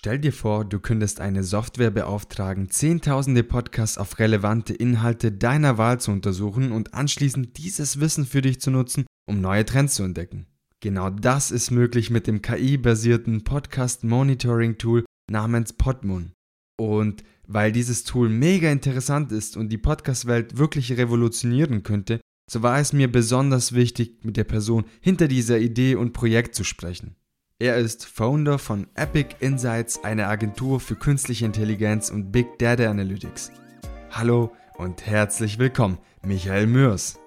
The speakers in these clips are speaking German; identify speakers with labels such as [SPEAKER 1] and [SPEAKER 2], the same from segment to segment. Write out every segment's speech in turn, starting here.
[SPEAKER 1] Stell dir vor, du könntest eine Software beauftragen, zehntausende Podcasts auf relevante Inhalte deiner Wahl zu untersuchen und anschließend dieses Wissen für dich zu nutzen, um neue Trends zu entdecken. Genau das ist möglich mit dem KI-basierten Podcast Monitoring Tool namens Podmoon. Und weil dieses Tool mega interessant ist und die Podcast-Welt wirklich revolutionieren könnte, so war es mir besonders wichtig, mit der Person hinter dieser Idee und Projekt zu sprechen. Er ist Founder von Epic Insights, einer Agentur für künstliche Intelligenz und Big Data Analytics. Hallo und herzlich willkommen, Michael Mürs.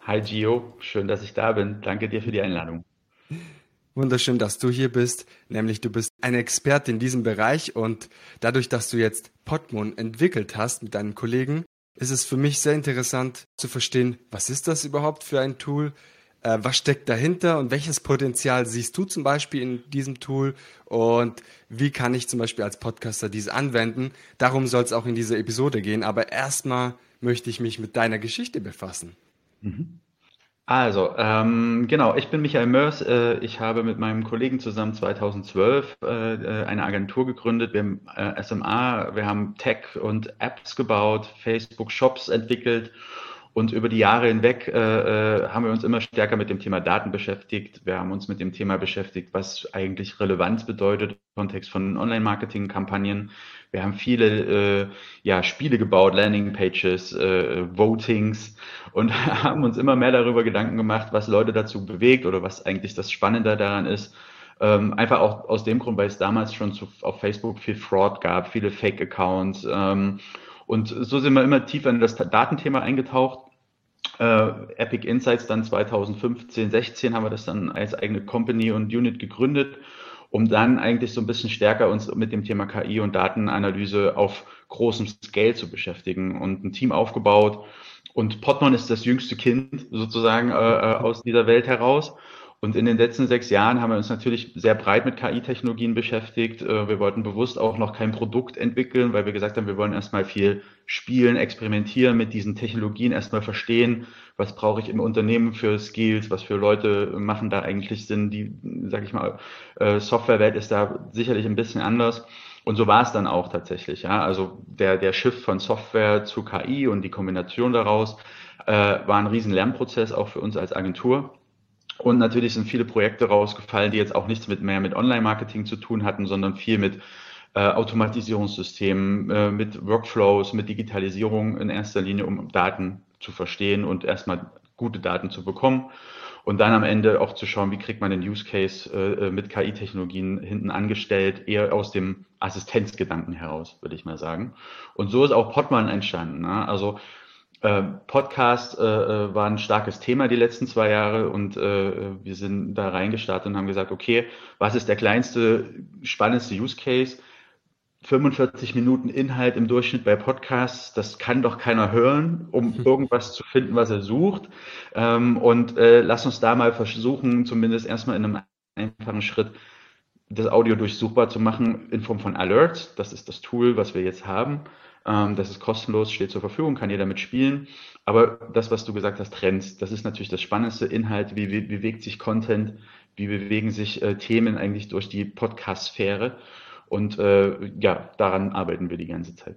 [SPEAKER 2] Hi Gio, schön, dass ich da bin. Danke dir für die Einladung.
[SPEAKER 1] Wunderschön, dass du hier bist. Nämlich du bist ein Experte in diesem Bereich und dadurch, dass du jetzt Podmon entwickelt hast mit deinen Kollegen, ist es für mich sehr interessant zu verstehen, was ist das überhaupt für ein Tool? Äh, was steckt dahinter und welches Potenzial siehst du zum Beispiel in diesem Tool und wie kann ich zum Beispiel als Podcaster diese anwenden? Darum soll es auch in dieser Episode gehen, aber erstmal möchte ich mich mit deiner Geschichte befassen.
[SPEAKER 2] Mhm. Also, ähm, genau, ich bin Michael Mörs. Äh, ich habe mit meinem Kollegen zusammen 2012 äh, äh, eine Agentur gegründet. Wir haben äh, SMA, wir haben Tech und Apps gebaut, Facebook-Shops entwickelt und über die Jahre hinweg äh, äh, haben wir uns immer stärker mit dem Thema Daten beschäftigt. Wir haben uns mit dem Thema beschäftigt, was eigentlich Relevanz bedeutet im Kontext von Online-Marketing-Kampagnen. Wir haben viele äh, ja, Spiele gebaut, Landing-Pages, äh, Votings und haben uns immer mehr darüber Gedanken gemacht, was Leute dazu bewegt oder was eigentlich das Spannende daran ist. Ähm, einfach auch aus dem Grund, weil es damals schon zu, auf Facebook viel Fraud gab, viele Fake-Accounts. Ähm, und so sind wir immer tiefer in das Datenthema eingetaucht äh, Epic Insights dann 2015, 16 haben wir das dann als eigene Company und Unit gegründet, um dann eigentlich so ein bisschen stärker uns mit dem Thema KI und Datenanalyse auf großem Scale zu beschäftigen und ein Team aufgebaut. Und Potman ist das jüngste Kind sozusagen äh, äh aus dieser Welt heraus. Und in den letzten sechs Jahren haben wir uns natürlich sehr breit mit KI-Technologien beschäftigt. Äh, wir wollten bewusst auch noch kein Produkt entwickeln, weil wir gesagt haben, wir wollen erstmal viel spielen, experimentieren mit diesen Technologien, erstmal verstehen, was brauche ich im Unternehmen für Skills, was für Leute machen da eigentlich Sinn. Die, sag ich mal, äh, Softwarewelt ist da sicherlich ein bisschen anders. Und so war es dann auch tatsächlich. Ja? Also der, der Shift von Software zu KI und die Kombination daraus äh, war ein riesen Lernprozess auch für uns als Agentur. Und natürlich sind viele Projekte rausgefallen, die jetzt auch nichts mit mehr mit Online-Marketing zu tun hatten, sondern viel mit äh, Automatisierungssystemen, äh, mit Workflows, mit Digitalisierung in erster Linie, um Daten zu verstehen und erstmal gute Daten zu bekommen. Und dann am Ende auch zu schauen, wie kriegt man den Use Case äh, äh mit KI-Technologien hinten angestellt, eher aus dem Assistenzgedanken heraus, würde ich mal sagen. Und so ist auch Podman entstanden. Ne? Also Podcast äh, äh, war ein starkes Thema die letzten zwei Jahre und äh, wir sind da reingestartet und haben gesagt, okay, was ist der kleinste, spannendste Use Case? 45 Minuten Inhalt im Durchschnitt bei Podcasts, das kann doch keiner hören, um irgendwas zu finden, was er sucht. Ähm, und äh, lass uns da mal versuchen, zumindest erstmal in einem einfachen Schritt, das Audio durchsuchbar zu machen in Form von Alerts. Das ist das Tool, was wir jetzt haben. Ähm, das ist kostenlos, steht zur Verfügung, kann jeder mitspielen. Aber das, was du gesagt hast, Trends, das ist natürlich das spannendste Inhalt. Wie, wie bewegt sich Content? Wie bewegen sich äh, Themen eigentlich durch die Podcast-Sphäre? Und äh, ja, daran arbeiten wir die ganze Zeit.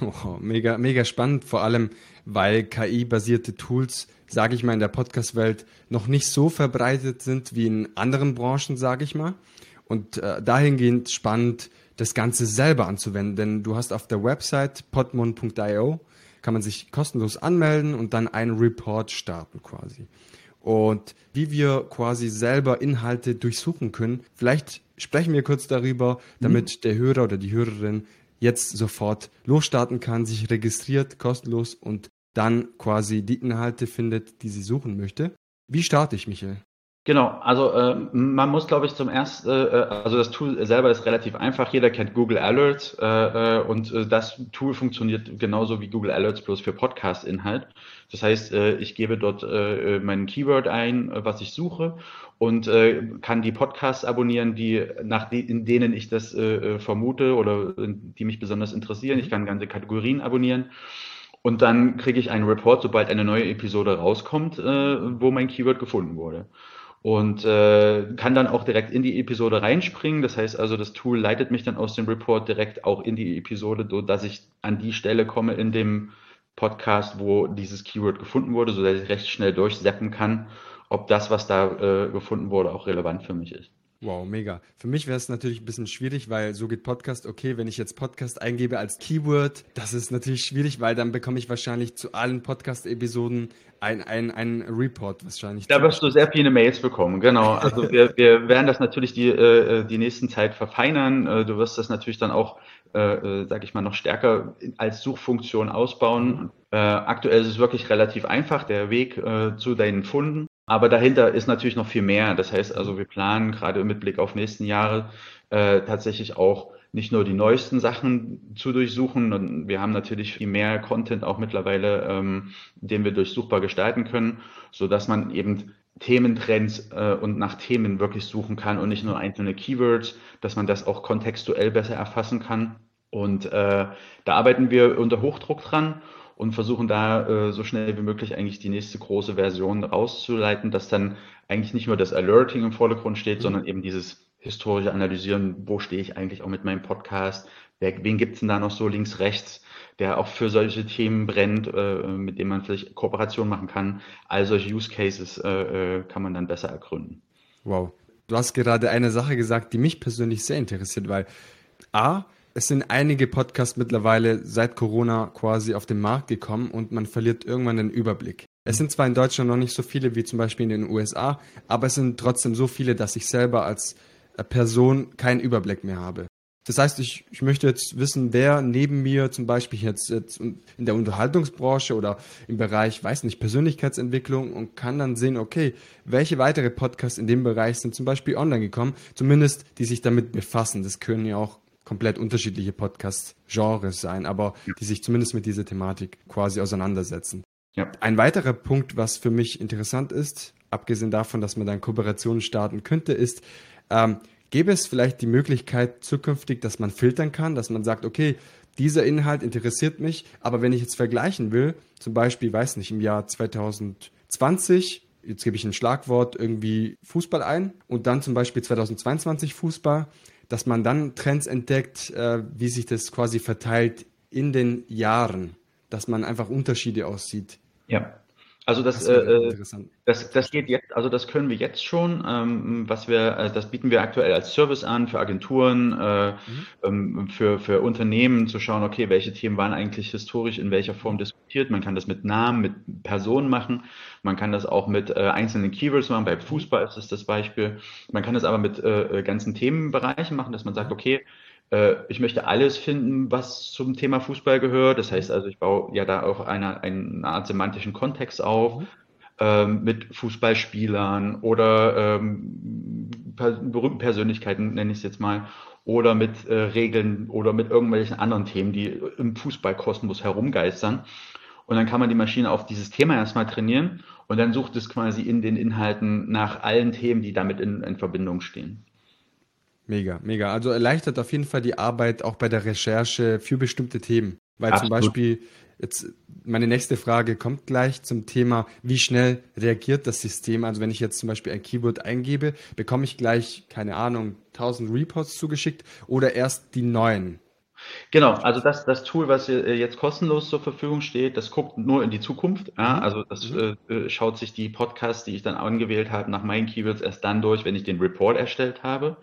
[SPEAKER 1] Oh, mega, mega spannend, vor allem weil KI-basierte Tools, sage ich mal, in der Podcast-Welt noch nicht so verbreitet sind wie in anderen Branchen, sage ich mal. Und äh, dahingehend spannend, das Ganze selber anzuwenden. Denn du hast auf der Website podmon.io kann man sich kostenlos anmelden und dann einen Report starten quasi. Und wie wir quasi selber Inhalte durchsuchen können, vielleicht sprechen wir kurz darüber, damit mhm. der Hörer oder die Hörerin jetzt sofort losstarten kann, sich registriert, kostenlos und dann quasi die Inhalte findet, die sie suchen möchte. Wie starte ich, Michael?
[SPEAKER 2] Genau, also äh, man muss, glaube ich, zum ersten, äh, also das Tool selber ist relativ einfach. Jeder kennt Google Alerts äh, äh, und äh, das Tool funktioniert genauso wie Google Alerts bloß für Podcast-Inhalt. Das heißt, äh, ich gebe dort mein Keyword ein, was ich suche und kann die Podcasts abonnieren, die nach de in denen ich das vermute oder die mich besonders interessieren. Ich kann ganze Kategorien abonnieren. Und dann kriege ich einen Report, sobald eine neue Episode rauskommt, wo mein Keyword gefunden wurde. Und äh, kann dann auch direkt in die Episode reinspringen. Das heißt also, das Tool leitet mich dann aus dem Report direkt auch in die Episode, so dass ich an die Stelle komme in dem Podcast, wo dieses Keyword gefunden wurde, so dass ich recht schnell durchseppen kann, ob das, was da äh, gefunden wurde, auch relevant für mich ist.
[SPEAKER 1] Wow, mega. Für mich wäre es natürlich ein bisschen schwierig, weil so geht Podcast, okay, wenn ich jetzt Podcast eingebe als Keyword, das ist natürlich schwierig, weil dann bekomme ich wahrscheinlich zu allen Podcast-Episoden ein, ein, ein Report wahrscheinlich.
[SPEAKER 2] Da wirst du sehr viele Mails bekommen, genau. Also wir, wir werden das natürlich die, äh, die nächsten Zeit verfeinern. Äh, du wirst das natürlich dann auch, äh, äh sag ich mal, noch stärker als Suchfunktion ausbauen. Äh, aktuell ist es wirklich relativ einfach, der Weg äh, zu deinen Funden. Aber dahinter ist natürlich noch viel mehr. Das heißt also, wir planen gerade mit Blick auf nächsten Jahre äh, tatsächlich auch nicht nur die neuesten Sachen zu durchsuchen. Und wir haben natürlich viel mehr Content auch mittlerweile, ähm, den wir durchsuchbar gestalten können, so dass man eben Thementrends äh, und nach Themen wirklich suchen kann und nicht nur einzelne Keywords, dass man das auch kontextuell besser erfassen kann. Und äh, da arbeiten wir unter Hochdruck dran und versuchen da äh, so schnell wie möglich eigentlich die nächste große Version rauszuleiten, dass dann eigentlich nicht nur das Alerting im Vordergrund steht, mhm. sondern eben dieses historische Analysieren, wo stehe ich eigentlich auch mit meinem Podcast, wer, wen gibt's denn da noch so links, rechts, der auch für solche Themen brennt, äh, mit denen man vielleicht Kooperation machen kann. All solche Use Cases äh, äh kann man dann besser ergründen.
[SPEAKER 1] Wow. Du hast gerade eine Sache gesagt, die mich persönlich sehr interessiert, weil A, es sind einige Podcasts mittlerweile seit Corona quasi auf den Markt gekommen und man verliert irgendwann den Überblick. Es sind zwar in Deutschland noch nicht so viele wie zum Beispiel in den USA, aber es sind trotzdem so viele, dass ich selber als äh, Person keinen Überblick mehr habe. Das heißt, ich, ich möchte jetzt wissen, wer neben mir zum Beispiel jetzt, jetzt in der Unterhaltungsbranche oder im Bereich, weiß nicht, Persönlichkeitsentwicklung und kann dann sehen, okay, welche weitere Podcasts in dem Bereich sind zum Beispiel online gekommen, zumindest die sich damit befassen. Das können ja auch komplett unterschiedliche Podcast-Genres sein, aber die sich zumindest mit dieser Thematik quasi auseinandersetzen. Ja. Ein weiterer Punkt, was für mich interessant ist, abgesehen davon, dass man dann Kooperationen starten könnte, ist, ähm, gäbe es vielleicht die Möglichkeit zukünftig, dass man filtern kann, dass man sagt, okay, dieser Inhalt interessiert mich, aber wenn ich jetzt vergleichen will, zum Beispiel, weiß nicht, im Jahr 2020, jetzt gebe ich ein Schlagwort irgendwie Fußball ein und dann zum Beispiel 2022 Fußball, dass man dann Trends entdeckt, äh, wie sich das quasi verteilt in den Jahren, dass man einfach Unterschiede aussieht.
[SPEAKER 2] Ja. Also das, das, äh, das, das geht jetzt, also das können wir jetzt schon. Ähm, was wir, äh, das bieten wir aktuell als Service an für Agenturen, äh, mhm. ähm, für, für Unternehmen zu schauen, okay, welche Themen waren eigentlich historisch in welcher Form diskutiert. Man kann das mit Namen, mit Personen machen. Man kann das auch mit äh, einzelnen Keywords machen. Bei Fußball ist das das Beispiel. Man kann das aber mit äh, ganzen Themenbereichen machen, dass man sagt, okay, äh, ich möchte alles finden, was zum Thema Fußball gehört. Das heißt also, ich baue ja da auch eine, eine Art semantischen Kontext auf. Mhm. Ähm, mit Fußballspielern oder ähm, per berühmten Persönlichkeiten, nenne ich es jetzt mal, oder mit äh, Regeln oder mit irgendwelchen anderen Themen, die im Fußballkosmos herumgeistern. Und dann kann man die Maschine auf dieses Thema erstmal trainieren und dann sucht es quasi in den Inhalten nach allen Themen, die damit in, in Verbindung stehen.
[SPEAKER 1] Mega, mega. Also erleichtert auf jeden Fall die Arbeit auch bei der Recherche für bestimmte Themen. Weil Absolut. zum Beispiel, jetzt meine nächste Frage kommt gleich zum Thema, wie schnell reagiert das System? Also wenn ich jetzt zum Beispiel ein Keyword eingebe, bekomme ich gleich, keine Ahnung, 1000 Reports zugeschickt oder erst die neuen?
[SPEAKER 2] Genau, also das, das Tool, was jetzt kostenlos zur Verfügung steht, das guckt nur in die Zukunft. Ja? Mhm. Also das mhm. äh, schaut sich die Podcasts, die ich dann angewählt habe, nach meinen Keywords erst dann durch, wenn ich den Report erstellt habe.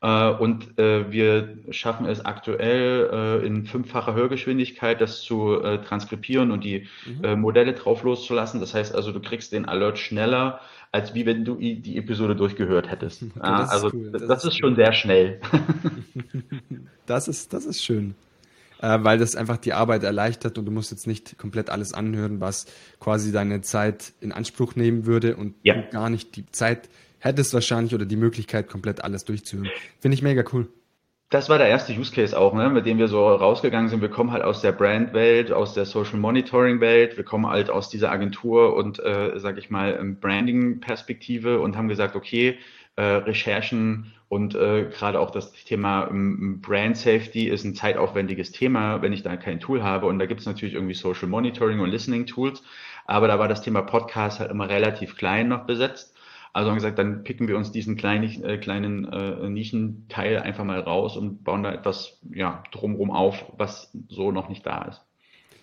[SPEAKER 2] Äh, und äh, wir schaffen es aktuell äh, in fünffacher Hörgeschwindigkeit, das zu transkribieren und die mhm. Modelle drauf loszulassen. Das heißt also, du kriegst den Alert schneller, als wie wenn du die Episode durchgehört hättest. Okay, das also cool. das, das, ist, ist schon sehr schnell.
[SPEAKER 1] das ist, das ist schön. Äh, weil das einfach die Arbeit erleichtert und du musst jetzt nicht komplett alles anhören, was quasi deine Zeit in Anspruch nehmen würde und ja. gar nicht die Zeit hättest wahrscheinlich oder die Möglichkeit, komplett alles durchzuhören. Finde ich mega cool.
[SPEAKER 2] Das war der erste Use Case auch, ne, mit dem wir so rausgegangen sind. Wir kommen halt aus der Brand-Welt, aus der Social Monitoring-Welt, wir kommen halt aus dieser Agentur und, äh, sag ich mal, Branding-Perspektive und haben gesagt, okay, äh, Recherchen und äh, gerade auch das Thema ähm, Brand Safety ist ein zeitaufwendiges Thema, wenn ich da kein Tool habe. Und da gibt es natürlich irgendwie Social Monitoring und Listening Tools. Aber da war das Thema Podcast halt immer relativ klein noch besetzt. Also haben gesagt, dann picken wir uns diesen kleinen, äh, kleinen äh, Nischenteil einfach mal raus und bauen da etwas ja, drumherum auf, was so noch nicht da ist.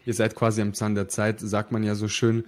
[SPEAKER 1] Ihr seid quasi am Zahn der Zeit, sagt man ja so schön.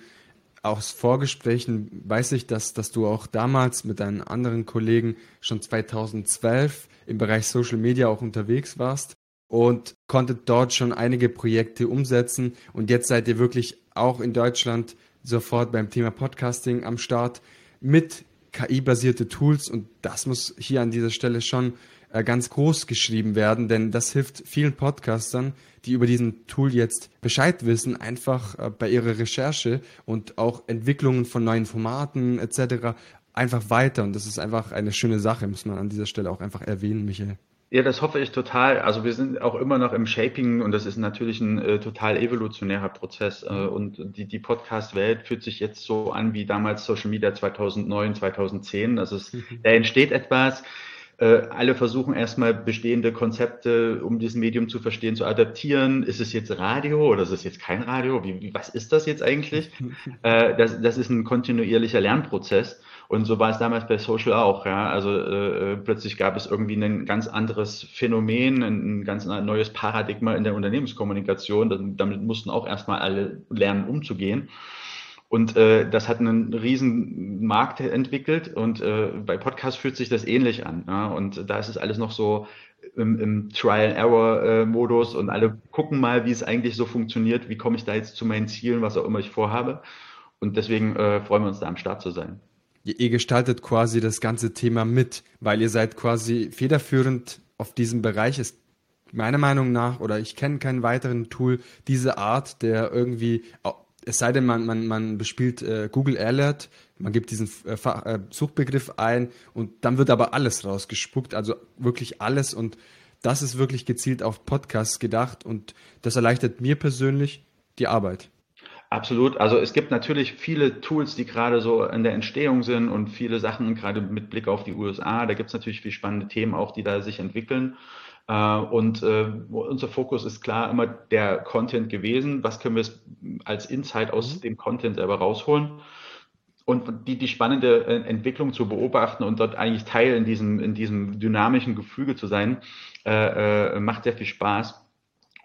[SPEAKER 1] Aus Vorgesprächen weiß ich, dass, dass du auch damals mit deinen anderen Kollegen schon 2012 im Bereich Social Media auch unterwegs warst und konntet dort schon einige Projekte umsetzen. Und jetzt seid ihr wirklich auch in Deutschland sofort beim Thema Podcasting am Start mit KI-basierte Tools und das muss hier an dieser Stelle schon äh, ganz groß geschrieben werden, denn das hilft vielen Podcastern, die über diesen Tool jetzt Bescheid wissen, einfach äh, bei ihrer Recherche und auch Entwicklungen von neuen Formaten etc. einfach weiter und das ist einfach eine schöne Sache, muss man an dieser Stelle auch einfach erwähnen, Michael.
[SPEAKER 2] Ja, das hoffe ich total. Also wir sind auch immer noch im Shaping und das ist natürlich ein äh, total evolutionärer Prozess. Äh, und die, die Podcast-Welt fühlt sich jetzt so an wie damals Social Media 2009, 2010. Also es, mhm. da entsteht etwas. Äh, alle versuchen erstmal bestehende Konzepte, um dieses Medium zu verstehen, zu adaptieren. Ist es jetzt Radio oder ist es jetzt kein Radio? Wie, wie was ist das jetzt eigentlich? Äh, das, das ist ein kontinuierlicher Lernprozess. Und so war es damals bei Social auch. Ja? Also äh, äh, plötzlich gab es irgendwie ein ganz anderes Phänomen, ein ganz neues Paradigma in der Unternehmenskommunikation. Damit mussten auch erstmal alle lernen, umzugehen. Und äh, das hat einen riesen Markt entwickelt und äh, bei Podcasts fühlt sich das ähnlich an. Ja? Und da ist es alles noch so im, im Trial-Error-Modus und alle gucken mal, wie es eigentlich so funktioniert, wie komme ich da jetzt zu meinen Zielen, was auch immer ich vorhabe. Und deswegen äh, freuen wir uns da am Start zu sein
[SPEAKER 1] ihr gestaltet quasi das ganze Thema mit, weil ihr seid quasi federführend auf diesem Bereich. Ist meiner Meinung nach, oder ich kenne keinen weiteren Tool diese Art, der irgendwie, es sei denn, man, man, man bespielt äh, Google Alert, man gibt diesen äh, äh, Suchbegriff ein und dann wird aber alles rausgespuckt, also wirklich alles und das ist wirklich gezielt auf Podcasts gedacht und das erleichtert mir persönlich die Arbeit.
[SPEAKER 2] Absolut. Also es gibt natürlich viele Tools, die gerade so in der Entstehung sind und viele Sachen, gerade mit Blick auf die USA. Da gibt es natürlich viele spannende Themen auch, die da sich entwickeln. Äh, und äh, unser Fokus ist klar immer der Content gewesen. Was können wir als Insight aus mhm. dem Content selber rausholen? Und die, die spannende äh, Entwicklung zu beobachten und dort eigentlich Teil in diesem, in diesem dynamischen Gefüge zu sein, macht sehr viel Spaß.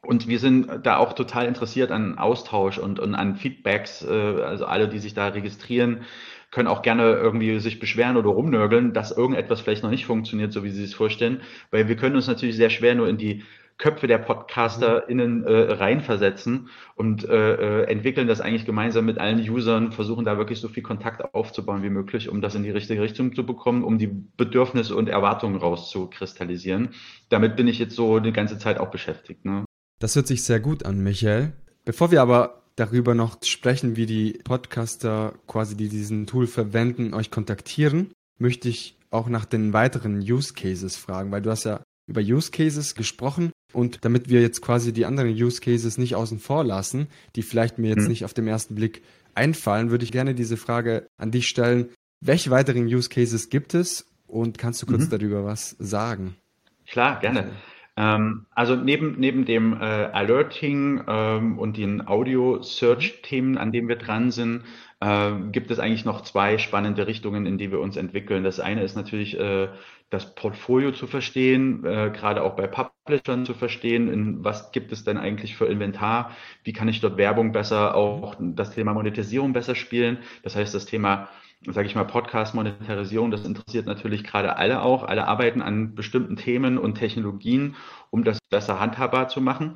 [SPEAKER 2] Und wir sind da auch total interessiert an Austausch und, und an Feedbacks. Äh, also alle, die sich da registrieren, können auch gerne irgendwie sich beschweren oder rumnörgeln, dass irgendetwas vielleicht noch nicht funktioniert, so wie sie es vorstellen. Weil wir können uns natürlich sehr schwer nur in die Köpfe der PodcasterInnen äh, reinversetzen und äh, äh, entwickeln das eigentlich gemeinsam mit allen Usern, versuchen da wirklich so viel Kontakt aufzubauen wie möglich, um das in die richtige Richtung zu bekommen, um die Bedürfnisse und Erwartungen rauszukristallisieren. Damit bin ich jetzt so die ganze Zeit auch beschäftigt. Ne?
[SPEAKER 1] Das hört sich sehr gut an, Michael. Bevor wir aber darüber noch sprechen, wie die Podcaster quasi, die diesen Tool verwenden, euch kontaktieren, möchte ich auch nach den weiteren Use Cases fragen, weil du hast ja über Use Cases gesprochen und damit wir jetzt quasi die anderen Use Cases nicht außen vor lassen, die vielleicht mir jetzt mhm. nicht auf den ersten Blick einfallen, würde ich gerne diese Frage an dich stellen. Welche weiteren Use Cases gibt es und kannst du kurz mhm. darüber was sagen?
[SPEAKER 2] Klar, gerne. Ähm, also neben, neben dem äh, Alerting ähm, und den Audio-Search-Themen, an denen wir dran sind, äh, gibt es eigentlich noch zwei spannende Richtungen, in die wir uns entwickeln. Das eine ist natürlich äh, das Portfolio zu verstehen, äh, gerade auch bei Publishern zu verstehen, in was gibt es denn eigentlich für Inventar, wie kann ich dort Werbung besser, auch das Thema Monetisierung besser spielen. Das heißt, das Thema sage ich mal, Podcast-Monetarisierung, das interessiert natürlich gerade alle auch. Alle arbeiten an bestimmten Themen und Technologien, um das besser handhabbar zu machen.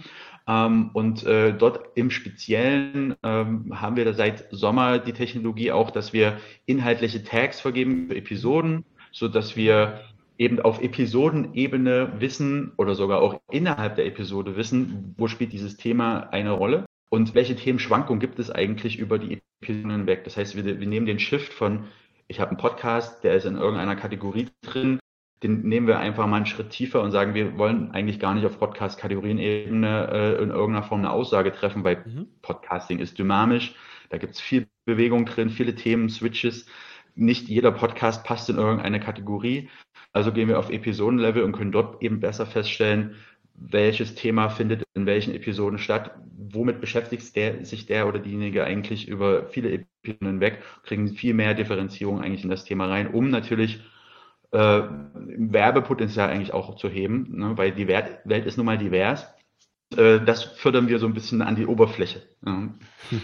[SPEAKER 2] Ähm, und äh, dort im Speziellen ähm, haben wir seit Sommer die Technologie auch, dass wir inhaltliche Tags vergeben für Episoden, so dass wir eben auf Episodenebene wissen oder sogar auch innerhalb der Episode wissen, wo spielt dieses Thema eine Rolle. Und welche Themenschwankungen gibt es eigentlich über die Episoden hinweg? Das heißt, wir, wir nehmen den Shift von, ich habe einen Podcast, der ist in irgendeiner Kategorie drin, den nehmen wir einfach mal einen Schritt tiefer und sagen, wir wollen eigentlich gar nicht auf Podcast-Kategorienebene äh, in irgendeiner Form eine Aussage treffen, weil mhm. Podcasting ist dynamisch, da gibt es viel Bewegung drin, viele Themen, Switches. Nicht jeder Podcast passt in irgendeine Kategorie. Also gehen wir auf Episodenlevel und können dort eben besser feststellen, welches Thema findet in welchen Episoden statt, womit beschäftigt der, sich der oder diejenige eigentlich über viele Episoden hinweg, kriegen viel mehr Differenzierung eigentlich in das Thema rein, um natürlich äh, Werbepotenzial eigentlich auch zu heben, ne, weil die Welt, Welt ist nun mal divers. Äh, das fördern wir so ein bisschen an die Oberfläche. Ja.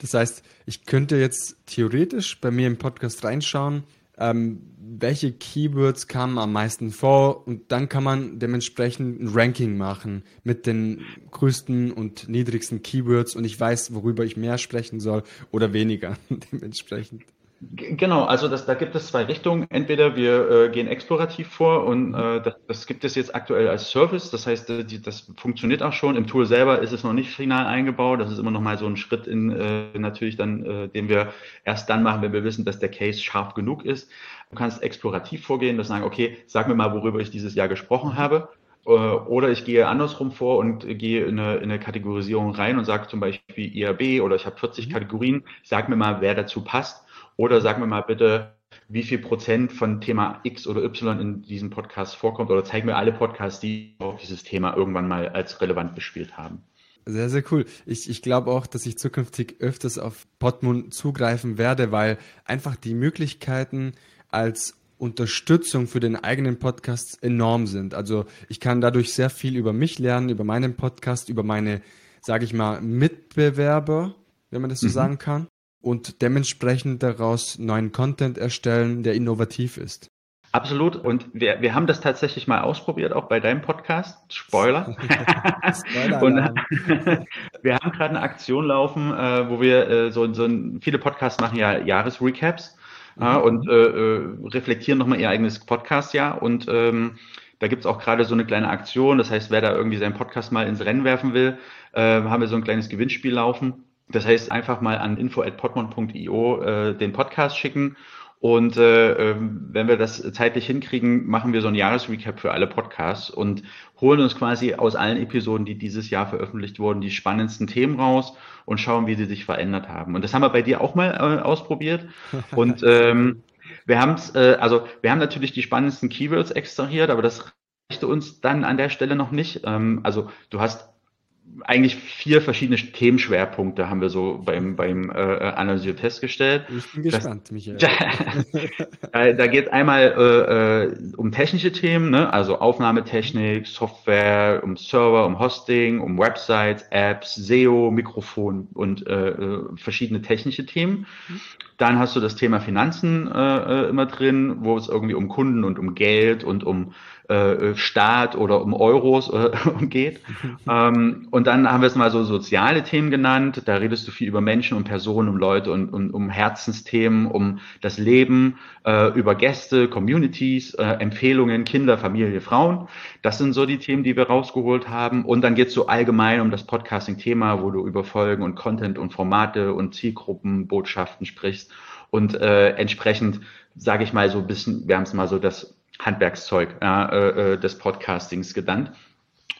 [SPEAKER 1] Das heißt, ich könnte jetzt theoretisch bei mir im Podcast reinschauen, ähm, welche Keywords kamen am meisten vor und dann kann man dementsprechend ein Ranking machen mit den größten und niedrigsten Keywords und ich weiß, worüber ich mehr sprechen soll oder weniger dementsprechend.
[SPEAKER 2] Genau, also das, da gibt es zwei Richtungen. Entweder wir äh, gehen explorativ vor und äh, das, das, gibt es jetzt aktuell als Service. Das heißt, äh, die, das funktioniert auch schon. Im Tool selber ist es noch nicht final eingebaut. Das ist immer noch mal so ein Schritt in äh, natürlich dann, äh, den wir erst dann machen, wenn wir wissen, dass der Case scharf genug ist. Du kannst explorativ vorgehen, das sagen, okay, sag mir mal, worüber ich dieses Jahr gesprochen habe. Äh, oder ich gehe andersrum vor und gehe in eine, in eine Kategorisierung rein und sage zum Beispiel IAB oder ich habe 40 mhm. Kategorien. Sag mir mal, wer dazu passt oder sagen wir mal bitte, wie viel Prozent von Thema X oder Y in diesem Podcast vorkommt oder zeig mir alle Podcasts, die auch dieses Thema irgendwann mal als relevant bespielt haben.
[SPEAKER 1] Sehr, sehr cool. Ich, ich glaube auch, dass ich zukünftig öfters auf Podmund zugreifen werde, weil einfach die Möglichkeiten als Unterstützung für den eigenen Podcast enorm sind. Also ich kann dadurch sehr viel über mich lernen, über meinen Podcast, über meine, sage ich mal, Mitbewerber, wenn man das so mhm. sagen kann und dementsprechend daraus neuen Content erstellen, der innovativ ist.
[SPEAKER 2] Absolut. Und wir, wir haben das tatsächlich mal ausprobiert, auch bei deinem Podcast. Spoiler. Spoiler und, wir haben gerade eine Aktion laufen, äh, wo wir äh, so, so ein, viele Podcasts machen ja Jahresrecaps mhm. äh, und äh, reflektieren nochmal ihr eigenes Podcastjahr. Und ähm, da gibt's auch gerade so eine kleine Aktion. Das heißt, wer da irgendwie seinen Podcast mal ins Rennen werfen will, äh, haben wir so ein kleines Gewinnspiel laufen. Das heißt, einfach mal an info.podmon.io äh, den Podcast schicken. Und äh, ähm, wenn wir das zeitlich hinkriegen, machen wir so ein Jahresrecap für alle Podcasts und holen uns quasi aus allen Episoden, die dieses Jahr veröffentlicht wurden, die spannendsten Themen raus und schauen, wie sie sich verändert haben. Und das haben wir bei dir auch mal äh, ausprobiert. Und ähm, wir haben es, äh, also wir haben natürlich die spannendsten Keywords extrahiert, aber das reichte uns dann an der Stelle noch nicht. Ähm, also du hast eigentlich vier verschiedene Themenschwerpunkte haben wir so beim, beim äh, Analysieren festgestellt.
[SPEAKER 1] Ich bin gespannt, das, Michael.
[SPEAKER 2] da da geht es einmal äh, äh, um technische Themen, ne? also Aufnahmetechnik, Software, um Server, um Hosting, um Websites, Apps, SEO, Mikrofon und äh, äh, verschiedene technische Themen. Dann hast du das Thema Finanzen äh, äh immer drin, wo es irgendwie um Kunden und um Geld und um äh, Staat oder um Euros äh, geht. ähm, und dann haben wir es mal so soziale Themen genannt. Da redest du viel über Menschen und Personen, um Leute und, und um Herzensthemen, um das Leben, äh, über Gäste, Communities, äh, Empfehlungen, Kinder, Familie, Frauen. Das sind so die Themen, die wir rausgeholt haben. Und dann geht es so allgemein um das Podcasting-Thema, wo du über Folgen und Content und Formate und Zielgruppen, Botschaften sprichst. Und äh, entsprechend, sage ich mal so ein bisschen, wir haben es mal so das Handwerkszeug ja, äh, äh, des Podcastings genannt.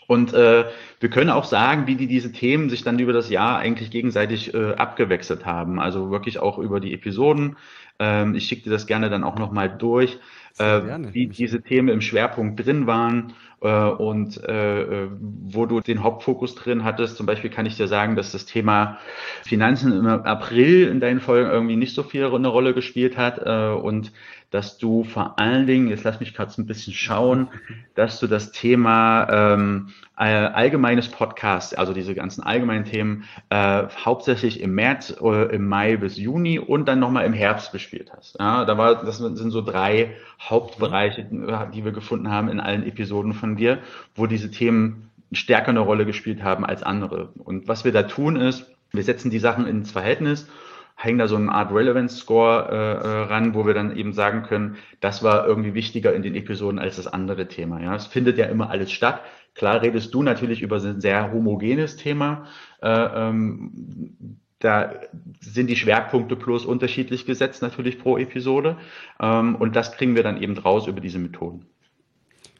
[SPEAKER 2] Und äh, wir können auch sagen, wie die diese Themen sich dann über das Jahr eigentlich gegenseitig äh, abgewechselt haben. Also wirklich auch über die Episoden. Ähm, ich schicke dir das gerne dann auch nochmal durch, äh, wie diese Themen im Schwerpunkt drin waren äh, und äh, wo du den Hauptfokus drin hattest. Zum Beispiel kann ich dir sagen, dass das Thema Finanzen im April in deinen Folgen irgendwie nicht so viel eine Rolle gespielt hat äh, und dass du vor allen Dingen, jetzt lass mich gerade ein bisschen schauen, dass du das Thema ähm, allgemeines Podcast, also diese ganzen allgemeinen Themen, äh, hauptsächlich im März, äh, im Mai bis Juni und dann nochmal im Herbst bespielt hast. Ja, da war, das sind so drei Hauptbereiche, die wir gefunden haben in allen Episoden von dir, wo diese Themen stärker eine Rolle gespielt haben als andere. Und was wir da tun ist, wir setzen die Sachen ins Verhältnis hängen da so eine Art Relevance Score äh, äh, ran, wo wir dann eben sagen können, das war irgendwie wichtiger in den Episoden als das andere Thema. Ja, es findet ja immer alles statt. Klar redest du natürlich über ein sehr homogenes Thema. Äh, ähm, da sind die Schwerpunkte bloß unterschiedlich gesetzt natürlich pro Episode. Ähm, und das kriegen wir dann eben raus über diese Methoden.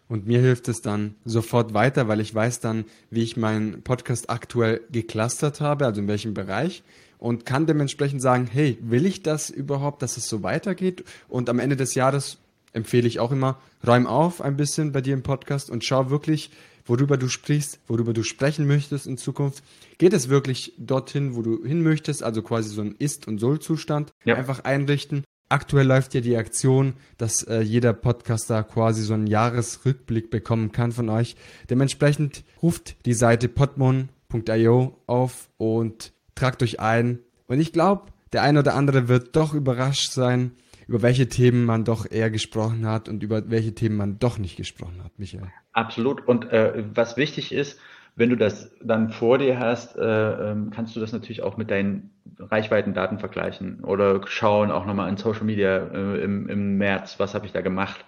[SPEAKER 1] Und mir hilft es dann sofort weiter, weil ich weiß dann, wie ich meinen Podcast aktuell geclustert habe, also in welchem Bereich und kann dementsprechend sagen, hey, will ich das überhaupt, dass es so weitergeht? Und am Ende des Jahres empfehle ich auch immer, räum auf ein bisschen bei dir im Podcast und schau wirklich, worüber du sprichst, worüber du sprechen möchtest in Zukunft. Geht es wirklich dorthin, wo du hin möchtest, also quasi so ein Ist- und Soll-Zustand ja. einfach einrichten. Aktuell läuft ja die Aktion, dass äh, jeder Podcaster quasi so einen Jahresrückblick bekommen kann von euch. Dementsprechend ruft die Seite podmon.io auf und tragt euch ein. Und ich glaube, der ein oder andere wird doch überrascht sein, über welche Themen man doch eher gesprochen hat und über welche Themen man doch nicht gesprochen hat, Michael.
[SPEAKER 2] Absolut. Und äh, was wichtig ist, wenn du das dann vor dir hast, äh, ähm, kannst du das natürlich auch mit deinen Reichweitendaten vergleichen oder schauen auch nochmal in Social Media äh, im, im März, was habe ich da gemacht,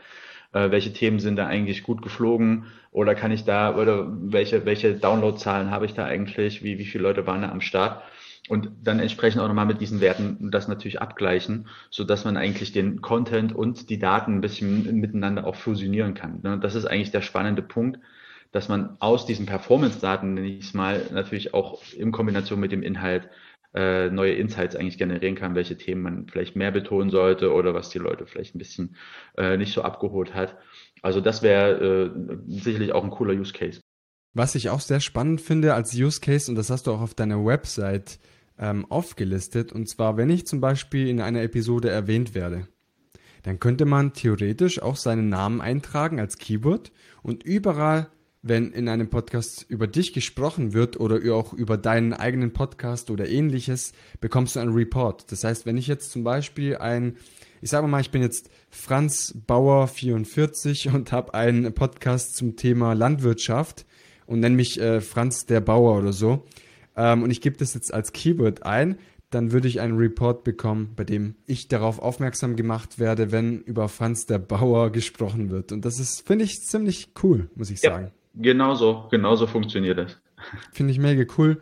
[SPEAKER 2] äh, welche Themen sind da eigentlich gut geflogen oder kann ich da oder welche, welche Downloadzahlen habe ich da eigentlich, wie, wie viele Leute waren da am Start und dann entsprechend auch nochmal mit diesen Werten das natürlich abgleichen, so dass man eigentlich den Content und die Daten ein bisschen miteinander auch fusionieren kann. Ne? Das ist eigentlich der spannende Punkt, dass man aus diesen Performance-Daten, nenne ich mal, natürlich auch in Kombination mit dem Inhalt äh, neue Insights eigentlich generieren kann, welche Themen man vielleicht mehr betonen sollte oder was die Leute vielleicht ein bisschen äh, nicht so abgeholt hat. Also das wäre äh, sicherlich auch ein cooler Use Case.
[SPEAKER 1] Was ich auch sehr spannend finde als Use Case, und das hast du auch auf deiner Website ähm, aufgelistet. Und zwar, wenn ich zum Beispiel in einer Episode erwähnt werde, dann könnte man theoretisch auch seinen Namen eintragen als Keyword und überall, wenn in einem Podcast über dich gesprochen wird oder auch über deinen eigenen Podcast oder ähnliches, bekommst du einen Report. Das heißt, wenn ich jetzt zum Beispiel ein, ich sage mal, ich bin jetzt Franz Bauer 44 und habe einen Podcast zum Thema Landwirtschaft und nenne mich äh, Franz der Bauer oder so, ähm, und ich gebe das jetzt als Keyword ein, dann würde ich einen Report bekommen, bei dem ich darauf aufmerksam gemacht werde, wenn über Franz der Bauer gesprochen wird. Und das ist, finde ich, ziemlich cool, muss ich sagen.
[SPEAKER 2] Ja, genauso, genauso funktioniert das.
[SPEAKER 1] Finde ich mega cool.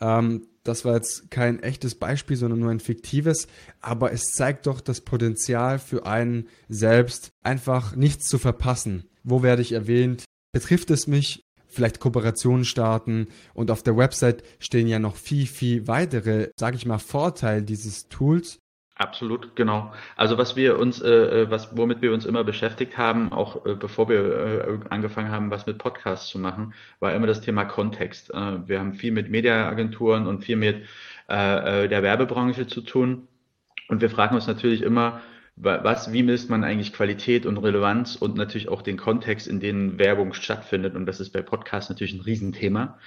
[SPEAKER 1] Ähm, das war jetzt kein echtes Beispiel, sondern nur ein fiktives, aber es zeigt doch das Potenzial für einen selbst, einfach nichts zu verpassen. Wo werde ich erwähnt? Betrifft es mich? Vielleicht Kooperationen starten. Und auf der Website stehen ja noch viel, viel weitere, sage ich mal, Vorteile dieses Tools.
[SPEAKER 2] Absolut, genau. Also was wir uns, äh, äh, was womit wir uns immer beschäftigt haben, auch äh, bevor wir äh, angefangen haben, was mit Podcasts zu machen, war immer das Thema Kontext. Äh, wir haben viel mit Mediaagenturen und viel mit äh, der Werbebranche zu tun. Und wir fragen uns natürlich immer, was, wie misst man eigentlich Qualität und Relevanz und natürlich auch den Kontext, in dem Werbung stattfindet. Und das ist bei Podcasts natürlich ein Riesenthema.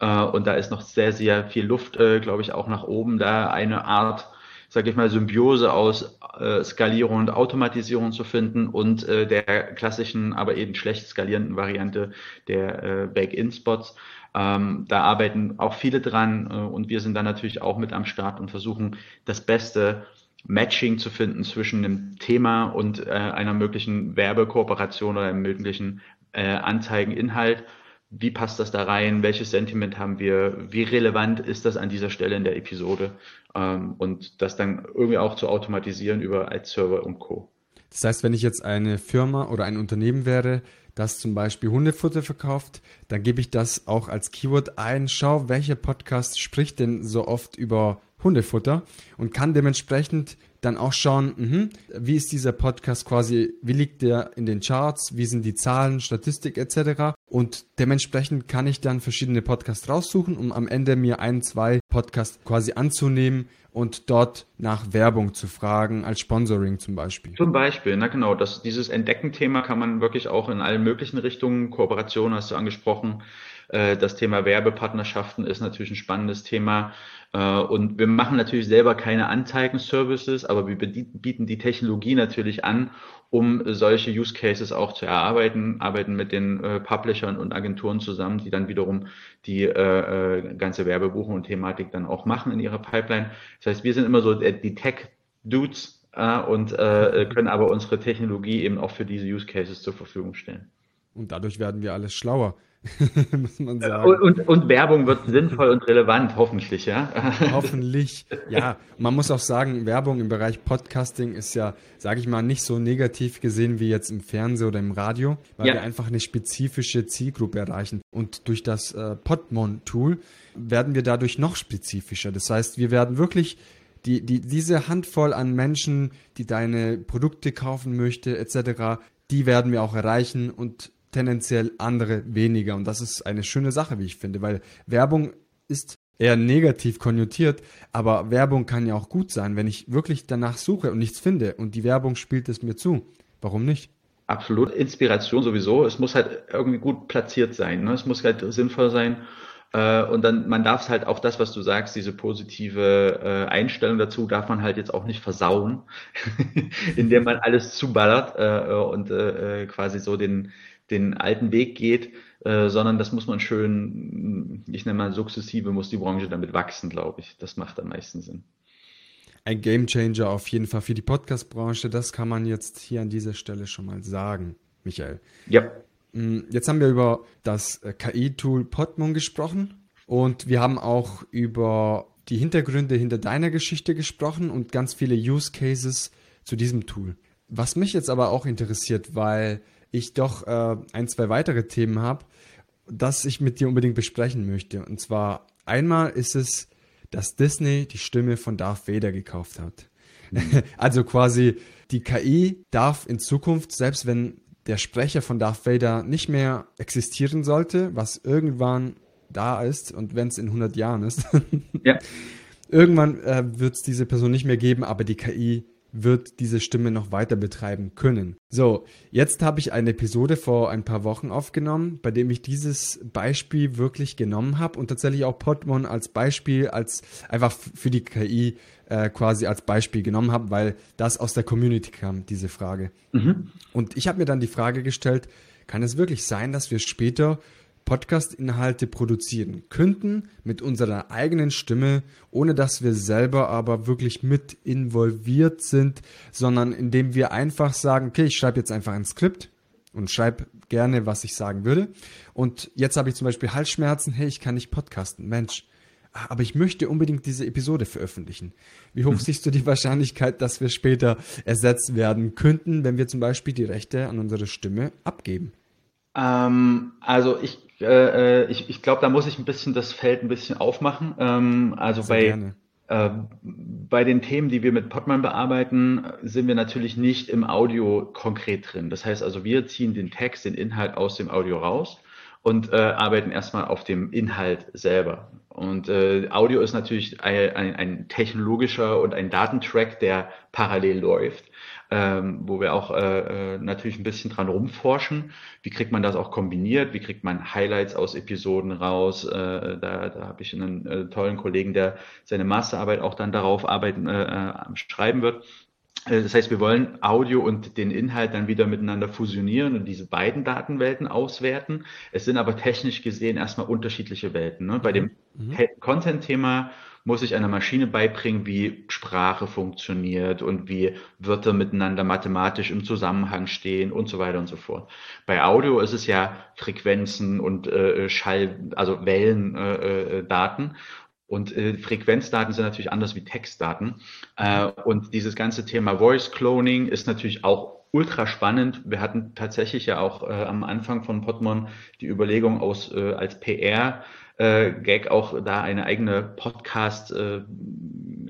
[SPEAKER 2] Äh, und da ist noch sehr, sehr viel Luft, äh, glaube ich, auch nach oben, da eine Art, sage ich mal, Symbiose aus äh, Skalierung und Automatisierung zu finden und der klassischen, aber eben schlecht skalierenden Variante der Back-in-Spots. Ähm, da arbeiten auch viele dran und wir sind da natürlich auch mit am Start und versuchen das Beste Matching zu finden zwischen dem Thema und äh, einer möglichen Werbekooperation oder einem möglichen äh, Anzeigeninhalt. Wie passt das da rein? Welches Sentiment haben wir? Wie relevant ist das an dieser Stelle in der Episode? Ähm, und das dann irgendwie auch zu automatisieren über als Server und Co.
[SPEAKER 1] Das heißt, wenn ich jetzt eine Firma oder ein Unternehmen wäre, das zum Beispiel Hundefutter verkauft, dann gebe ich das auch als Keyword ein. Schau, welcher Podcast spricht denn so oft über Hundefutter und kann dementsprechend dann auch schauen, mh, wie ist dieser Podcast quasi, wie liegt der in den Charts, wie sind die Zahlen, Statistik etc. Und dementsprechend kann ich dann verschiedene Podcasts raussuchen, um am Ende mir ein, zwei Podcasts quasi anzunehmen und dort nach Werbung zu fragen, als Sponsoring zum Beispiel.
[SPEAKER 2] Zum Beispiel, na genau, das, dieses Entdecken-Thema kann man wirklich auch in allen möglichen Richtungen, Kooperation hast du angesprochen, das Thema Werbepartnerschaften ist natürlich ein spannendes Thema. Äh, und wir machen natürlich selber keine Anzeigen-Services, aber wir bieten die Technologie natürlich an, um solche Use Cases auch zu erarbeiten, arbeiten mit den äh, Publishern und Agenturen zusammen, die dann wiederum die äh, ganze Werbebuchung und Thematik dann auch machen in ihrer Pipeline. Das heißt, wir sind immer so die Tech-Dudes äh, und äh, können aber unsere Technologie eben auch für diese Use Cases zur Verfügung stellen.
[SPEAKER 1] Und dadurch werden wir alles schlauer.
[SPEAKER 2] muss man sagen. Und, und, und, Werbung wird sinnvoll und relevant, hoffentlich, ja.
[SPEAKER 1] hoffentlich, ja. Man muss auch sagen, Werbung im Bereich Podcasting ist ja, sage ich mal, nicht so negativ gesehen wie jetzt im Fernsehen oder im Radio, weil ja. wir einfach eine spezifische Zielgruppe erreichen. Und durch das äh, Podmon-Tool werden wir dadurch noch spezifischer. Das heißt, wir werden wirklich die, die, diese Handvoll an Menschen, die deine Produkte kaufen möchte, etc., die werden wir auch erreichen und tendenziell andere weniger. Und das ist eine schöne Sache, wie ich finde, weil Werbung ist eher negativ konnotiert, aber Werbung kann ja auch gut sein, wenn ich wirklich danach suche und nichts finde und die Werbung spielt es mir zu. Warum nicht?
[SPEAKER 2] Absolut. Inspiration sowieso. Es muss halt irgendwie gut platziert sein. Ne? Es muss halt sinnvoll sein. Äh, und dann, man darf es halt auch das, was du sagst, diese positive äh, Einstellung dazu, darf man halt jetzt auch nicht versauen, indem man alles zuballert äh, und quasi so den, den alten Weg geht, äh, sondern das muss man schön, ich nenne mal sukzessive, muss die Branche damit wachsen, glaube ich. Das macht am meisten Sinn.
[SPEAKER 1] Ein Gamechanger auf jeden Fall für die Podcast-Branche, das kann man jetzt hier an dieser Stelle schon mal sagen, Michael.
[SPEAKER 2] Ja.
[SPEAKER 1] Mm, jetzt haben wir über das äh, KI-Tool Podmon gesprochen und wir haben auch über die Hintergründe hinter deiner Geschichte gesprochen und ganz viele Use Cases zu diesem Tool. Was mich jetzt aber auch interessiert, weil ich doch äh, ein, zwei weitere Themen habe, das ich mit dir unbedingt besprechen möchte. Und zwar einmal ist es, dass Disney die Stimme von Darth Vader gekauft hat. Mhm. also quasi die KI darf in Zukunft, selbst wenn der Sprecher von Darth Vader nicht mehr existieren sollte, was irgendwann da ist und wenn es in 100 Jahren ist, ja. irgendwann äh, wird es diese Person nicht mehr geben, aber die KI wird diese Stimme noch weiter betreiben können. So, jetzt habe ich eine Episode vor ein paar Wochen aufgenommen, bei dem ich dieses Beispiel wirklich genommen habe und tatsächlich auch Podmon als Beispiel, als einfach für die KI äh, quasi als Beispiel genommen habe, weil das aus der Community kam, diese Frage. Mhm. Und ich habe mir dann die Frage gestellt, kann es wirklich sein, dass wir später Podcast-Inhalte produzieren könnten mit unserer eigenen Stimme, ohne dass wir selber aber wirklich mit involviert sind, sondern indem wir einfach sagen, okay, ich schreibe jetzt einfach ein Skript und schreibe gerne, was ich sagen würde. Und jetzt habe ich zum Beispiel Halsschmerzen, hey, ich kann nicht podcasten, Mensch. Aber ich möchte unbedingt diese Episode veröffentlichen. Wie hoch hm. siehst du die Wahrscheinlichkeit, dass wir später ersetzt werden könnten, wenn wir zum Beispiel die Rechte an unsere Stimme abgeben?
[SPEAKER 2] Ähm, also ich äh, äh, ich, ich glaube, da muss ich ein bisschen das Feld ein bisschen aufmachen. Ähm, also Sehr bei, äh, bei den Themen, die wir mit Podman bearbeiten, sind wir natürlich nicht im Audio konkret drin. Das heißt also, wir ziehen den Text, den Inhalt aus dem Audio raus und äh, arbeiten erstmal auf dem Inhalt selber. Und äh, Audio ist natürlich ein, ein, ein technologischer und ein Datentrack, der parallel läuft ähm, wo wir auch äh, äh, natürlich ein bisschen dran rumforschen. Wie kriegt man das auch kombiniert? Wie kriegt man Highlights aus Episoden raus? Äh, da da habe ich einen äh, tollen Kollegen, der seine Masterarbeit auch dann darauf arbeiten, äh, äh schreiben wird. Äh, das heißt, wir wollen Audio und den Inhalt dann wieder miteinander fusionieren und diese beiden Datenwelten auswerten. Es sind aber technisch gesehen erstmal unterschiedliche Welten. Ne? Bei dem mhm. Content-Thema muss ich einer Maschine beibringen, wie Sprache funktioniert und wie Wörter miteinander mathematisch im Zusammenhang stehen und so weiter und so fort. Bei Audio ist es ja Frequenzen und äh, Schall, also Wellendaten. Äh, äh und äh, Frequenzdaten sind natürlich anders wie Textdaten. Äh, und dieses ganze Thema Voice Cloning ist natürlich auch ultra spannend. Wir hatten tatsächlich ja auch äh, am Anfang von Podmon die Überlegung aus äh, als PR äh, Gag auch da eine eigene Podcast, äh,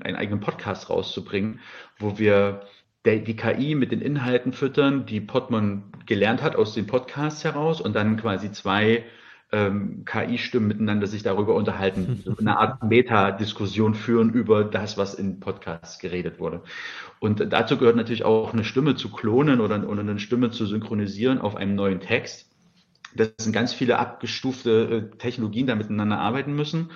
[SPEAKER 2] einen eigenen Podcast rauszubringen, wo wir die KI mit den Inhalten füttern, die Podman gelernt hat aus den Podcasts heraus und dann quasi zwei ähm, KI-Stimmen miteinander sich darüber unterhalten, so eine Art Meta-Diskussion führen über das, was in Podcasts geredet wurde. Und dazu gehört natürlich auch eine Stimme zu klonen oder, oder eine Stimme zu synchronisieren auf einem neuen Text. Das sind ganz viele abgestufte äh, Technologien, da miteinander arbeiten müssen.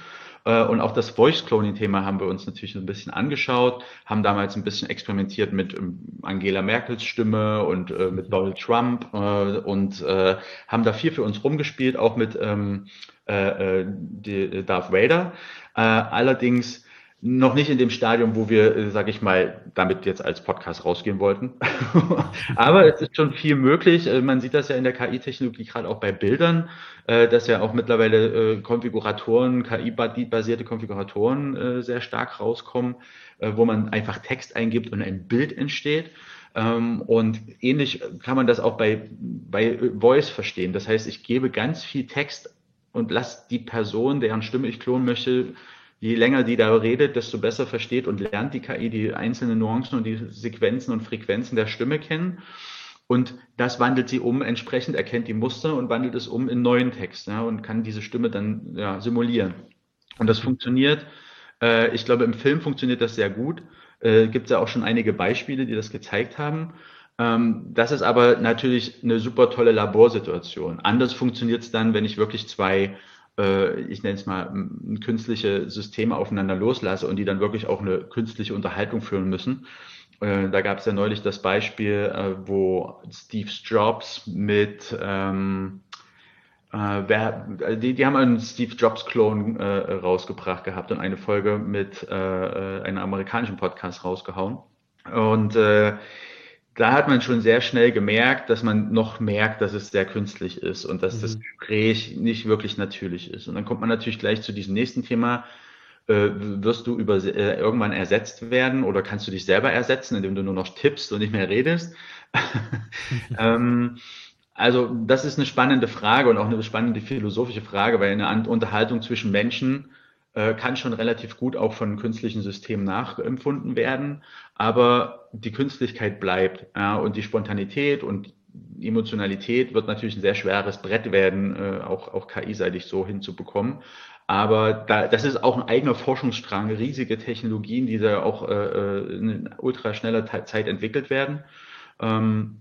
[SPEAKER 2] Äh, und auch das Voice-Cloning-Thema haben wir uns natürlich ein bisschen angeschaut, haben damals ein bisschen experimentiert mit ähm, Angela Merkels Stimme und äh, mit Donald Trump und haben da viel für uns rumgespielt, auch mit ähm, Darth Vader. allerdings noch nicht in dem Stadium, wo wir, äh, sage ich mal, damit jetzt als Podcast rausgehen wollten. Aber es ist schon viel möglich. Äh, man sieht das ja in der KI-Technologie gerade auch bei Bildern, äh, dass ja auch mittlerweile Konfiguratoren, KI-basierte Konfiguratoren sehr stark rauskommen, wo man einfach Text eingibt und ein Bild entsteht. Ähm, und ähnlich kann man das auch bei, bei Voice verstehen. Das heißt, ich gebe ganz viel Text und lasse die Person, deren Stimme ich klonen möchte, je länger die da redet, desto besser versteht und lernt die KI die einzelnen Nuancen und die Sequenzen und Frequenzen der Stimme kennen. Und das wandelt sie um, entsprechend erkennt die Muster und wandelt es um in neuen Text ja, und kann diese Stimme dann ja, simulieren. Und das funktioniert, äh, ich glaube, im Film funktioniert das sehr gut. Äh, Gibt es ja auch schon einige Beispiele, die das gezeigt haben. Ähm, das ist aber natürlich eine super tolle Laborsituation. Anders funktioniert es dann, wenn ich wirklich zwei äh, ich nenne es mal, künstliche Systeme aufeinander loslasse und die dann wirklich auch eine künstliche Unterhaltung führen müssen. Äh, da gab es ja neulich das Beispiel, äh, wo Steve Jobs mit ähm, äh, wer, die, die haben einen Steve Jobs-Klon rausgebracht gehabt und eine Folge mit einem amerikanischen Podcast rausgehauen. Und da hat man schon sehr schnell gemerkt, dass man noch merkt, dass es sehr künstlich ist und dass mhm. das Gespräch nicht wirklich natürlich ist. Und dann kommt man natürlich gleich zu diesem nächsten Thema. Äh, wirst du über, äh, irgendwann ersetzt werden oder kannst du dich selber ersetzen, indem du nur noch tippst und nicht mehr redest? ähm, also das ist eine spannende Frage und auch eine spannende philosophische Frage, weil eine Unterhaltung zwischen Menschen äh, kann schon relativ gut auch von künstlichen Systemen nachempfunden werden, aber die Künstlichkeit bleibt ja, und die Spontanität und Emotionalität wird natürlich ein sehr schweres Brett werden, äh, auch, auch KI-seitig so hinzubekommen. Aber da, das ist auch ein eigener Forschungsstrang, riesige Technologien, die da auch äh, äh in ultra schneller Zeit entwickelt werden. Ähm,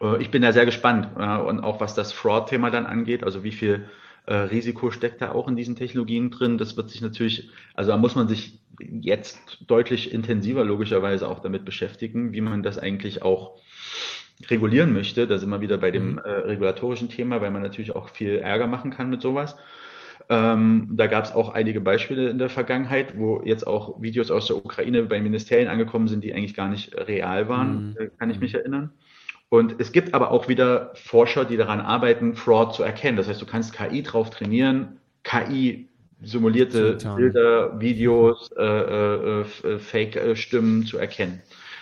[SPEAKER 2] äh, ich bin da sehr gespannt äh, und auch was das Fraud-Thema dann angeht, also wie viel äh, Risiko steckt da auch in diesen Technologien drin. Das wird sich natürlich, also da muss man sich jetzt deutlich intensiver logischerweise auch damit beschäftigen, wie man das eigentlich auch regulieren möchte. Da sind wir wieder bei dem mhm. äh, regulatorischen Thema, weil man natürlich auch viel Ärger machen kann mit sowas. Ähm, da gab es auch einige Beispiele in der Vergangenheit, wo jetzt auch Videos aus der Ukraine bei Ministerien angekommen sind, die eigentlich gar nicht real waren, mhm. kann ich mich erinnern. Und es gibt aber auch wieder Forscher, die daran arbeiten, Fraud zu erkennen. Das heißt, du kannst KI drauf trainieren, KI simulierte. Bilder, Videos, äh, äh, äh Fake-Stimmen zu erkennen.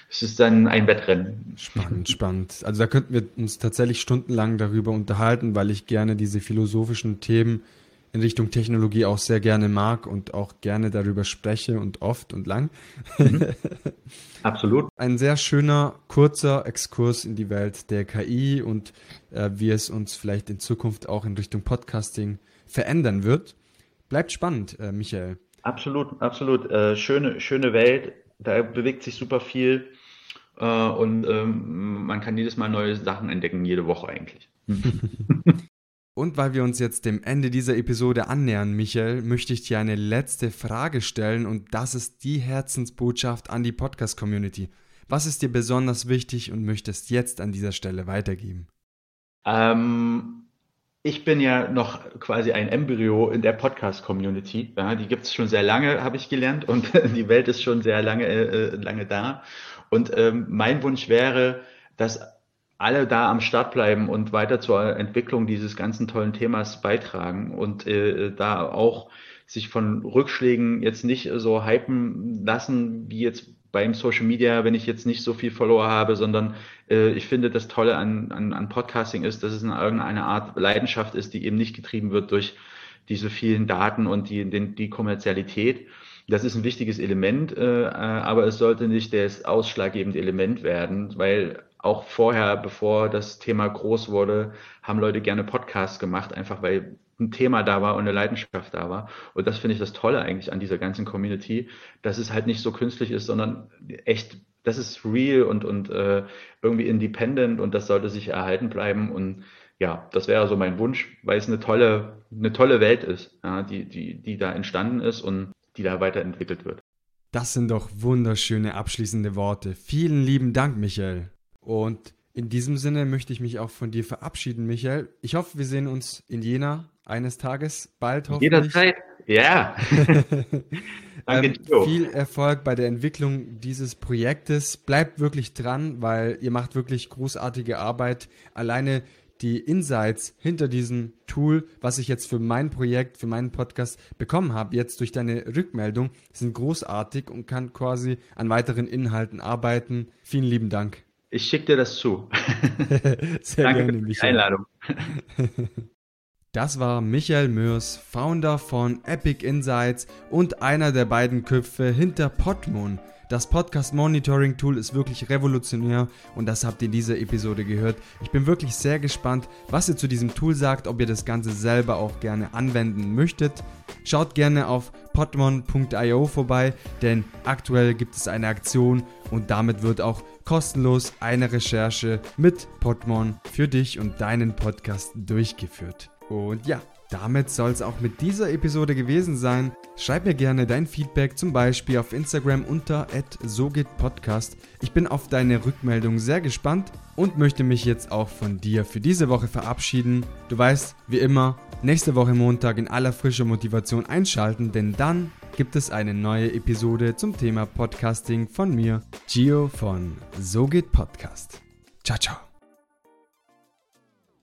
[SPEAKER 2] Es ist dann ein Wettrennen.
[SPEAKER 1] Spannend, spannend. Also da könnten wir uns tatsächlich stundenlang darüber unterhalten, weil ich gerne diese philosophischen Themen in Richtung Technologie auch sehr gerne mag und auch gerne darüber spreche und oft und lang.
[SPEAKER 2] Mhm. Absolut.
[SPEAKER 1] Ein sehr schöner, kurzer Exkurs in die Welt der KI und äh, wie es uns vielleicht in Zukunft auch in Richtung Podcasting verändern wird. Bleibt spannend, äh, Michael.
[SPEAKER 2] Absolut, absolut. Äh, schöne, schöne Welt. Da bewegt sich super viel. Äh, und ähm, man kann jedes Mal neue Sachen entdecken, jede Woche eigentlich.
[SPEAKER 1] Und weil wir uns jetzt dem Ende dieser Episode annähern, Michael, möchte ich dir eine letzte Frage stellen und das ist die Herzensbotschaft an die Podcast-Community. Was ist dir besonders wichtig und möchtest jetzt an dieser Stelle weitergeben?
[SPEAKER 2] Ähm, ich bin ja noch quasi ein Embryo in der Podcast-Community. Ja, die gibt es schon sehr lange, habe ich gelernt, und die Welt ist schon sehr lange, äh, lange da. Und ähm, mein Wunsch wäre, dass alle da am Start bleiben und weiter zur Entwicklung dieses ganzen tollen Themas beitragen und äh, da auch sich von Rückschlägen jetzt nicht so hypen lassen, wie jetzt beim Social Media, wenn ich jetzt nicht so viel Follower habe, sondern äh, ich finde, das Tolle an, an, an Podcasting ist, dass es in irgendeine Art Leidenschaft ist, die eben nicht getrieben wird durch diese vielen Daten und die, den, die Kommerzialität. Das ist ein wichtiges Element, äh, äh aber es sollte nicht das ausschlaggebende Element werden, weil auch vorher, bevor das Thema groß wurde, haben Leute gerne Podcasts gemacht, einfach weil ein Thema da war und eine Leidenschaft da war. Und das finde ich das Tolle eigentlich an dieser ganzen Community, dass es halt nicht so künstlich ist, sondern echt, das ist real und, und äh, irgendwie independent und das sollte sich erhalten bleiben. Und ja, das wäre so mein Wunsch, weil es eine tolle, eine tolle Welt ist, ja, die, die, die da entstanden ist und die da weiterentwickelt wird.
[SPEAKER 1] Das sind doch wunderschöne abschließende Worte. Vielen lieben Dank, Michael. Und in diesem Sinne möchte ich mich auch von dir verabschieden, Michael. Ich hoffe, wir sehen uns in Jena eines Tages, bald hoffentlich.
[SPEAKER 2] Jederzeit, ja.
[SPEAKER 1] Danke, ähm, viel Erfolg bei der Entwicklung dieses Projektes. Bleibt wirklich dran, weil ihr macht wirklich großartige Arbeit. Alleine die Insights hinter diesem Tool, was ich jetzt für mein Projekt, für meinen Podcast bekommen habe, jetzt durch deine Rückmeldung, sind großartig und kann quasi an weiteren Inhalten arbeiten. Vielen lieben Dank.
[SPEAKER 2] Ich schicke dir das zu.
[SPEAKER 1] Sehr Danke gerne, für die
[SPEAKER 2] Einladung.
[SPEAKER 1] Das war Michael Mörs, Founder von Epic Insights und einer der beiden Köpfe hinter Podmon. Das Podcast Monitoring Tool ist wirklich revolutionär und das habt ihr in dieser Episode gehört. Ich bin wirklich sehr gespannt, was ihr zu diesem Tool sagt, ob ihr das Ganze selber auch gerne anwenden möchtet. Schaut gerne auf podmon.io vorbei, denn aktuell gibt es eine Aktion und damit wird auch kostenlos eine Recherche mit Podmon für dich und deinen Podcast durchgeführt. Und ja, damit soll es auch mit dieser Episode gewesen sein. Schreib mir gerne dein Feedback zum Beispiel auf Instagram unter @sogehtpodcast. Ich bin auf deine Rückmeldung sehr gespannt und möchte mich jetzt auch von dir für diese Woche verabschieden. Du weißt, wie immer, nächste Woche Montag in aller frischer Motivation einschalten, denn dann gibt es eine neue Episode zum Thema Podcasting von mir, Gio von So geht Podcast. Ciao, ciao.